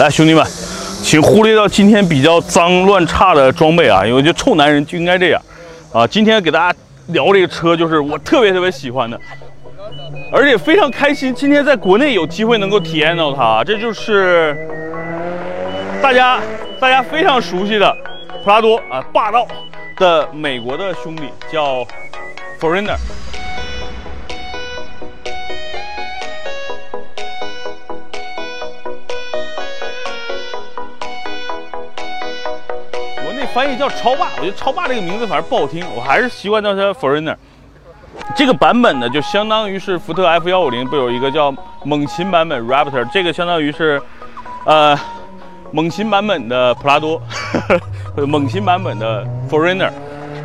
来，兄弟们，请忽略掉今天比较脏乱差的装备啊，因为就臭男人就应该这样啊。今天给大家聊这个车，就是我特别特别喜欢的，而且非常开心，今天在国内有机会能够体验到它。这就是大家大家非常熟悉的普拉多啊，霸道的美国的兄弟叫 Foreigner。翻译叫超霸，我觉得超霸这个名字反正不好听，我还是习惯叫它 Foreigner。这个版本呢，就相当于是福特 F 幺五零不有一个叫猛禽版本 Raptor，这个相当于是，呃，猛禽版本的普拉多，猛禽版本的 Foreigner，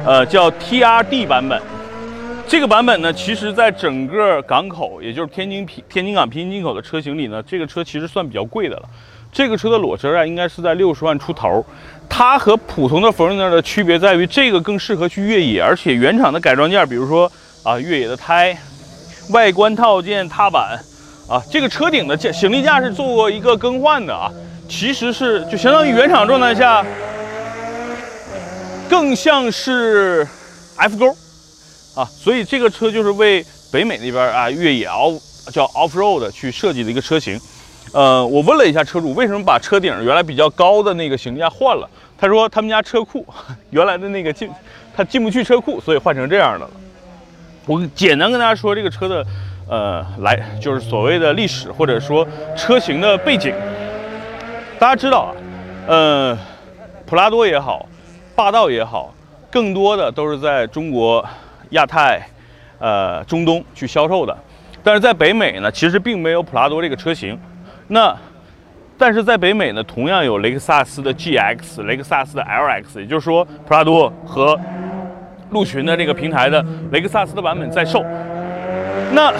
呃，叫 TRD 版本。这个版本呢，其实在整个港口，也就是天津平天津港平行进口的车型里呢，这个车其实算比较贵的了。这个车的裸车啊，应该是在六十万出头。它和普通的 Foreigner 的区别在于，这个更适合去越野，而且原厂的改装件，比如说啊越野的胎、外观套件、踏板啊，这个车顶的架行李架是做过一个更换的啊，其实是就相当于原厂状态下，更像是 F 勾啊，所以这个车就是为北美那边啊越野 off 叫 off road 去设计的一个车型。呃，我问了一下车主，为什么把车顶原来比较高的那个行李架换了？他说他们家车库 原来的那个进，他进不去车库，所以换成这样的了。我简单跟大家说这个车的，呃，来就是所谓的历史或者说车型的背景。大家知道啊，呃，普拉多也好，霸道也好，更多的都是在中国、亚太、呃中东去销售的，但是在北美呢，其实并没有普拉多这个车型。那，但是在北美呢，同样有雷克萨斯的 GX、雷克萨斯的 LX，也就是说，普拉多和陆巡的这个平台的雷克萨斯的版本在售。那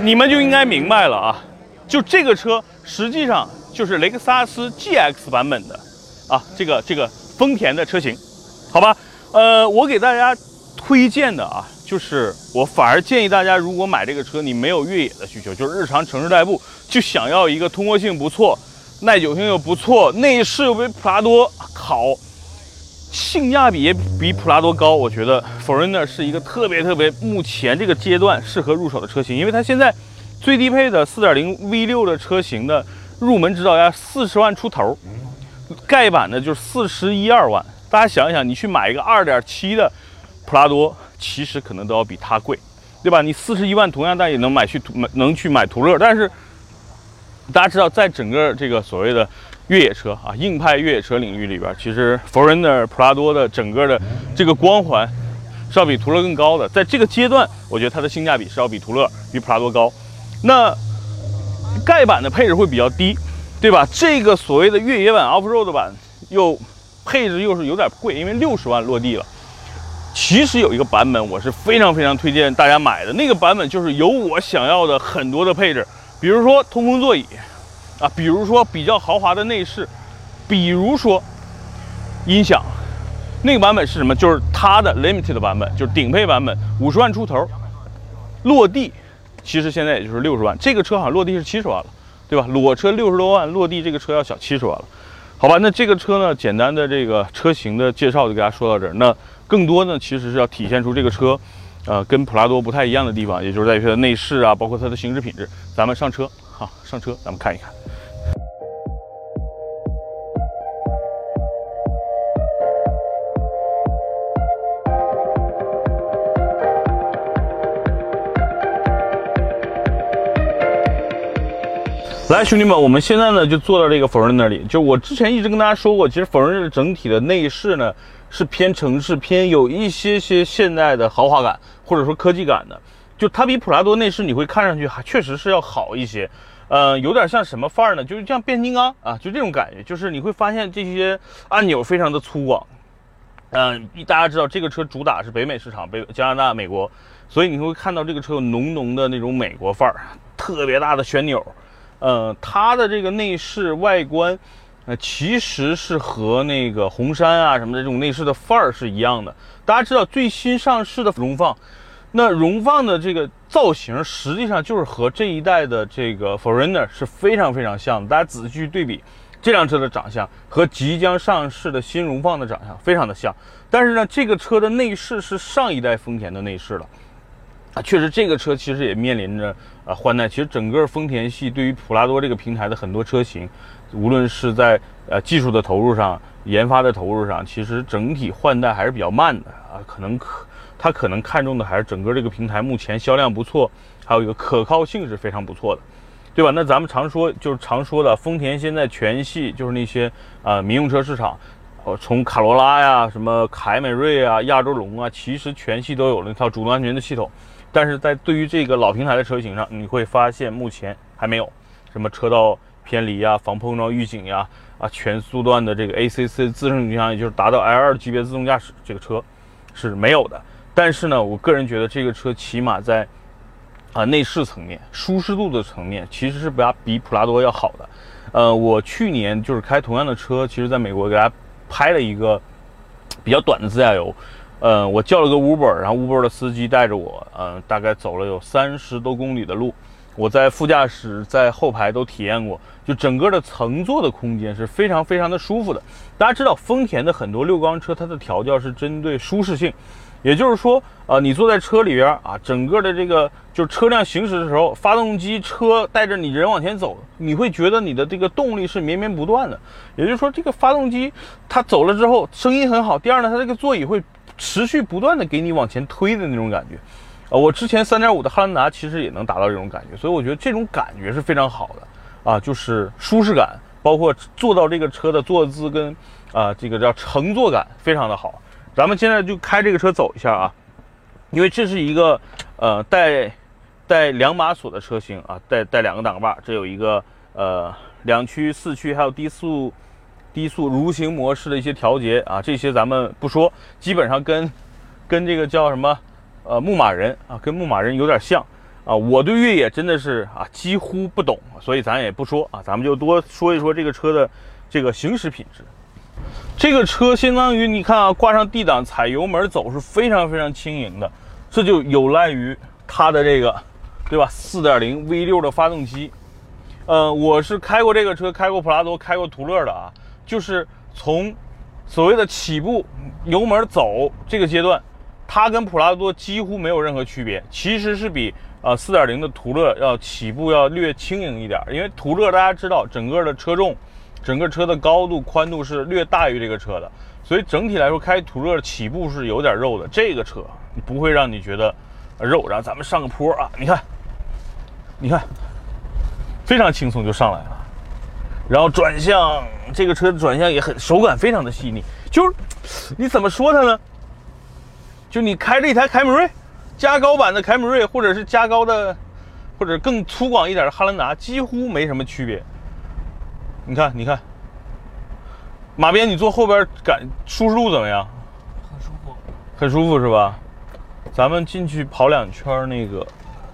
你们就应该明白了啊，就这个车实际上就是雷克萨斯 GX 版本的啊，这个这个丰田的车型，好吧？呃，我给大家推荐的啊。就是我反而建议大家，如果买这个车，你没有越野的需求，就是日常城市代步，就想要一个通过性不错、耐久性又不错、内饰又比普拉多好、性价比也比普拉多高，我觉得 Foreigner 是一个特别特别目前这个阶段适合入手的车型，因为它现在最低配的4.0 V6 的车型的入门指导价四十万出头，盖板的就是四十一二万。大家想一想，你去买一个2.7的普拉多。其实可能都要比它贵，对吧？你四十一万，同样但也能买去能去买途乐。但是大家知道，在整个这个所谓的越野车啊，硬派越野车领域里边，其实 Foreigner、普拉多的整个的这个光环是要比途乐更高的。在这个阶段，我觉得它的性价比是要比途乐、比普拉多高。那盖板的配置会比较低，对吧？这个所谓的越野版、Off Road 版又配置又是有点贵，因为六十万落地了。其实有一个版本我是非常非常推荐大家买的，那个版本就是有我想要的很多的配置，比如说通风座椅，啊，比如说比较豪华的内饰，比如说音响。那个版本是什么？就是它的 limited 版本，就是顶配版本，五十万出头，落地其实现在也就是六十万。这个车好像落地是七十万了，对吧？裸车六十多万，落地这个车要小七十万了。好吧，那这个车呢，简单的这个车型的介绍就给大家说到这儿。那更多呢，其实是要体现出这个车，呃，跟普拉多不太一样的地方，也就是在于它的内饰啊，包括它的行驶品质。咱们上车，好，上车，咱们看一看。来，兄弟们，我们现在呢就坐到这个否认那里。就我之前一直跟大家说过，其实 Foreigner 整体的内饰呢是偏城市、偏有一些些现代的豪华感或者说科技感的。就它比普拉多内饰你会看上去还确实是要好一些。呃，有点像什么范儿呢？就是像变形金刚啊，就这种感觉。就是你会发现这些按钮非常的粗犷。嗯，大家知道这个车主打是北美市场，北加拿大、美国，所以你会看到这个车有浓浓的那种美国范儿，特别大的旋钮。呃，它的这个内饰外观，呃，其实是和那个红杉啊什么的这种内饰的范儿是一样的。大家知道最新上市的荣放，那荣放的这个造型，实际上就是和这一代的这个 Foreigner 是非常非常像的。大家仔细去对比这辆车的长相和即将上市的新荣放的长相，非常的像。但是呢，这个车的内饰是上一代丰田的内饰了。啊，确实，这个车其实也面临着啊换代。其实整个丰田系对于普拉多这个平台的很多车型，无论是在呃技术的投入上、研发的投入上，其实整体换代还是比较慢的啊。可能可他可能看重的还是整个这个平台目前销量不错，还有一个可靠性是非常不错的，对吧？那咱们常说就是常说的丰田现在全系就是那些啊民用车市场，呃，从卡罗拉呀、什么凯美瑞啊、亚洲龙啊，其实全系都有了那套主动安全的系统。但是在对于这个老平台的车型上，你会发现目前还没有什么车道偏离呀、防碰撞预警呀、啊全速段的这个 ACC 自适应巡航，也就是达到 L2 级别自动驾驶，这个车是没有的。但是呢，我个人觉得这个车起码在啊内饰层面、舒适度的层面，其实是比比普拉多要好的。呃，我去年就是开同样的车，其实在美国给大家拍了一个比较短的自驾游。呃，我叫了个 Uber，然后 Uber 的司机带着我，嗯，大概走了有三十多公里的路。我在副驾驶、在后排都体验过，就整个的乘坐的空间是非常非常的舒服的。大家知道，丰田的很多六缸车，它的调教是针对舒适性，也就是说，呃，你坐在车里边啊，整个的这个就是车辆行驶的时候，发动机车带着你人往前走，你会觉得你的这个动力是绵绵不断的。也就是说，这个发动机它走了之后，声音很好。第二呢，它这个座椅会。持续不断的给你往前推的那种感觉，呃，我之前三点五的汉兰达其实也能达到这种感觉，所以我觉得这种感觉是非常好的啊，就是舒适感，包括坐到这个车的坐姿跟啊这个叫乘坐感非常的好。咱们现在就开这个车走一下啊，因为这是一个呃带带两把锁的车型啊，带带两个挡把，这有一个呃两驱、四驱还有低速。低速蠕行模式的一些调节啊，这些咱们不说，基本上跟跟这个叫什么呃牧马人啊，跟牧马人有点像啊。我对越野真的是啊几乎不懂，所以咱也不说啊，咱们就多说一说这个车的这个行驶品质。这个车相当于你看啊，挂上 D 档踩油门走是非常非常轻盈的，这就有赖于它的这个对吧？4.0 V6 的发动机。呃，我是开过这个车，开过普拉多，开过途乐的啊。就是从所谓的起步油门走这个阶段，它跟普拉多几乎没有任何区别，其实是比呃4.0的途乐要起步要略轻盈一点。因为途乐大家知道，整个的车重、整个车的高度、宽度是略大于这个车的，所以整体来说开途乐起步是有点肉的。这个车不会让你觉得肉。然后咱们上个坡啊，你看，你看，非常轻松就上来了。然后转向，这个车的转向也很手感非常的细腻，就是你怎么说它呢？就你开着一台凯美瑞，加高版的凯美瑞，或者是加高的，或者更粗犷一点的汉兰达，几乎没什么区别。你看，你看，马鞭，你坐后边感舒适度怎么样？很舒服，很舒服是吧？咱们进去跑两圈那个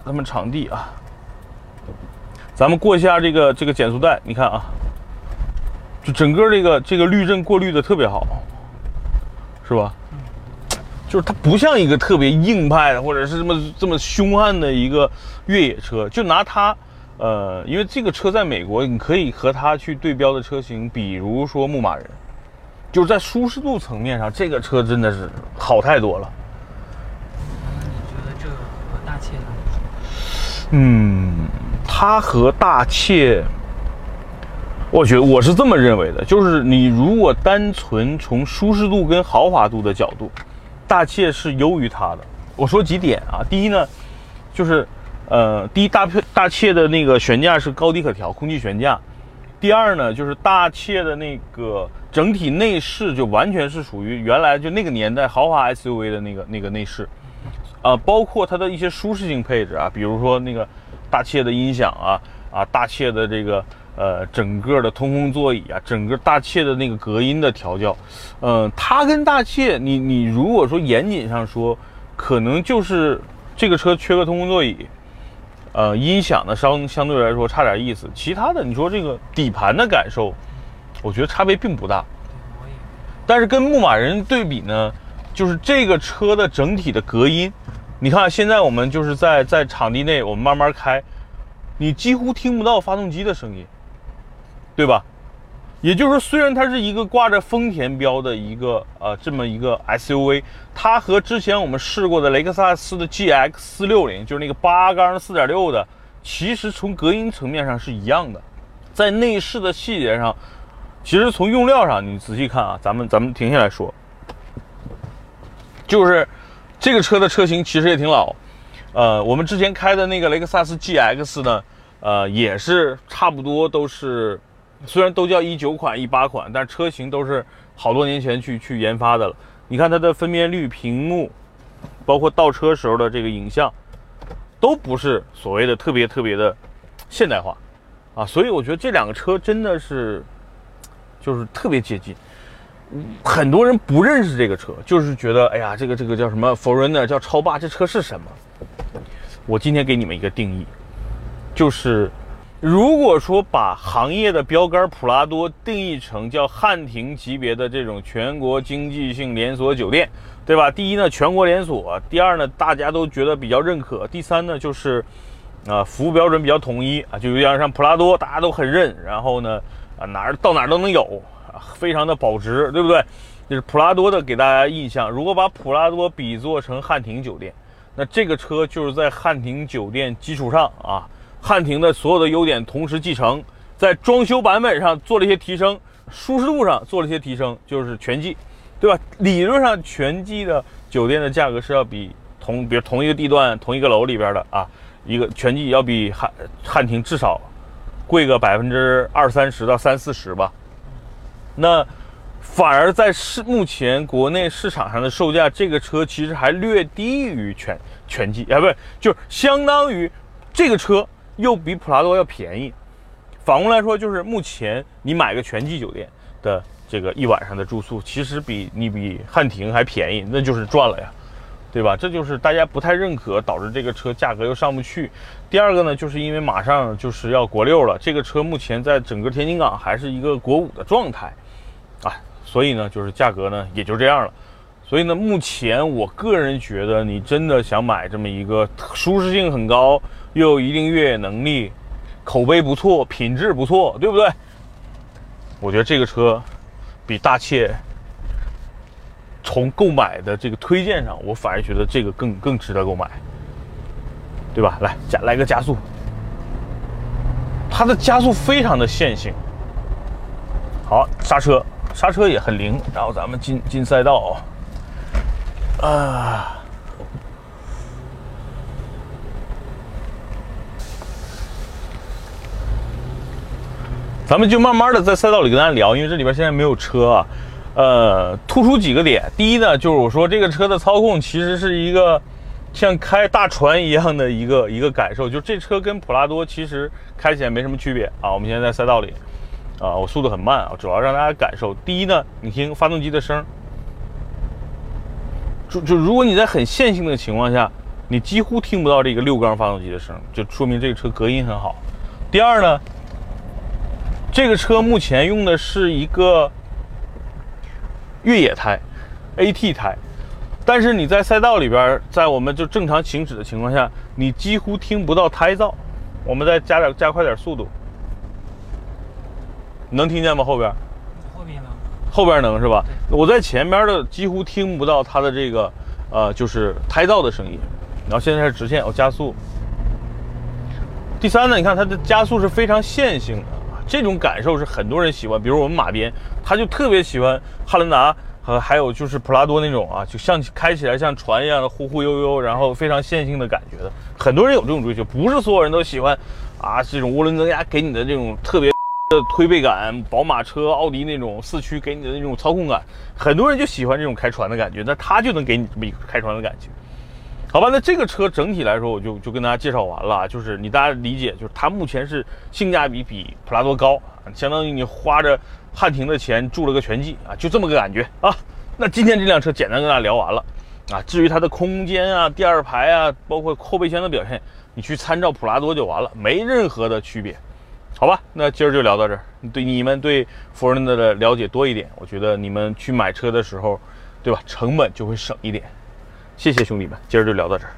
咱们场地啊，咱们过一下这个这个减速带，你看啊。就整个这个这个滤震过滤的特别好，是吧？就是它不像一个特别硬派的，或者是这么这么凶悍的一个越野车。就拿它，呃，因为这个车在美国，你可以和它去对标的车型，比如说牧马人，就是在舒适度层面上，这个车真的是好太多了。你觉得这个和大切呢？嗯，它和大切。我觉得我是这么认为的，就是你如果单纯从舒适度跟豪华度的角度，大切是优于它的。我说几点啊？第一呢，就是呃，第一大配大切的那个悬架是高低可调空气悬架。第二呢，就是大切的那个整体内饰就完全是属于原来就那个年代豪华 SUV 的那个那个内饰，啊，包括它的一些舒适性配置啊，比如说那个大切的音响啊啊，大切的这个。呃，整个的通风座椅啊，整个大切的那个隔音的调教，嗯，它跟大切，你你如果说严谨上说，可能就是这个车缺个通风座椅，呃，音响呢相相对来说差点意思，其他的你说这个底盘的感受，我觉得差别并不大。但是跟牧马人对比呢，就是这个车的整体的隔音，你看现在我们就是在在场地内，我们慢慢开，你几乎听不到发动机的声音，对吧？也就是说，虽然它是一个挂着丰田标的一个呃这么一个 SUV，它和之前我们试过的雷克萨斯的 GX 四六零，就是那个八缸四点六的，其实从隔音层面上是一样的，在内饰的细节上，其实从用料上，你仔细看啊，咱们咱们停下来说，就是这个车的车型其实也挺老，呃，我们之前开的那个雷克萨斯 GX 呢，呃，也是差不多都是。虽然都叫一九款、一八款，但车型都是好多年前去去研发的了。你看它的分辨率、屏幕，包括倒车时候的这个影像，都不是所谓的特别特别的现代化啊。所以我觉得这两个车真的是就是特别接近。很多人不认识这个车，就是觉得哎呀，这个这个叫什么 Foreigner 叫超霸，这车是什么？我今天给你们一个定义，就是。如果说把行业的标杆普拉多定义成叫汉庭级别的这种全国经济性连锁酒店，对吧？第一呢，全国连锁；第二呢，大家都觉得比较认可；第三呢，就是啊，服务标准比较统一啊，就有点像普拉多，大家都很认。然后呢，啊，哪儿到哪儿都能有啊，非常的保值，对不对？就是普拉多的给大家印象。如果把普拉多比作成汉庭酒店，那这个车就是在汉庭酒店基础上啊。汉庭的所有的优点同时继承，在装修版本上做了一些提升，舒适度上做了一些提升，就是全季，对吧？理论上全季的酒店的价格是要比同，比如同一个地段、同一个楼里边的啊，一个全季要比汉汉庭至少贵个百分之二三十到三四十吧。那反而在市目前国内市场上的售价，这个车其实还略低于全全季，啊，不是，就是相当于这个车。又比普拉多要便宜，反过来说，就是目前你买个全季酒店的这个一晚上的住宿，其实比你比汉庭还便宜，那就是赚了呀，对吧？这就是大家不太认可，导致这个车价格又上不去。第二个呢，就是因为马上就是要国六了，这个车目前在整个天津港还是一个国五的状态，啊，所以呢，就是价格呢也就这样了。所以呢，目前我个人觉得，你真的想买这么一个舒适性很高。又有一定越野能力，口碑不错，品质不错，对不对？我觉得这个车比大切从购买的这个推荐上，我反而觉得这个更更值得购买，对吧？来加来个加速，它的加速非常的线性。好，刹车刹车也很灵，然后咱们进进赛道啊。啊咱们就慢慢的在赛道里跟大家聊，因为这里边现在没有车啊，呃，突出几个点。第一呢，就是我说这个车的操控其实是一个像开大船一样的一个一个感受，就这车跟普拉多其实开起来没什么区别啊。我们现在在赛道里，啊，我速度很慢啊，主要让大家感受。第一呢，你听发动机的声，就就如果你在很线性的情况下，你几乎听不到这个六缸发动机的声，就说明这个车隔音很好。第二呢。这个车目前用的是一个越野胎，AT 胎，但是你在赛道里边，在我们就正常行驶的情况下，你几乎听不到胎噪。我们再加点加快点速度，能听见吗？后边？后边能。是吧？我在前边的几乎听不到它的这个呃，就是胎噪的声音。然后现在是直线，我加速。第三呢，你看它的加速是非常线性的。这种感受是很多人喜欢，比如我们马鞭，他就特别喜欢汉兰达和还有就是普拉多那种啊，就像开起来像船一样的忽忽悠悠，然后非常线性的感觉的。很多人有这种追求，不是所有人都喜欢啊这种涡轮增压给你的这种特别的推背感，宝马车、奥迪那种四驱给你的那种操控感，很多人就喜欢这种开船的感觉，那它就能给你这么一个开船的感觉。好吧，那这个车整体来说，我就就跟大家介绍完了。就是你大家理解，就是它目前是性价比比普拉多高，相当于你花着汉庭的钱住了个全季啊，就这么个感觉啊。那今天这辆车简单跟大家聊完了啊。至于它的空间啊、第二排啊，包括后备箱的表现，你去参照普拉多就完了，没任何的区别。好吧，那今儿就聊到这儿。对你们对福人的了解多一点，我觉得你们去买车的时候，对吧，成本就会省一点。谢谢兄弟们，今儿就聊到这儿。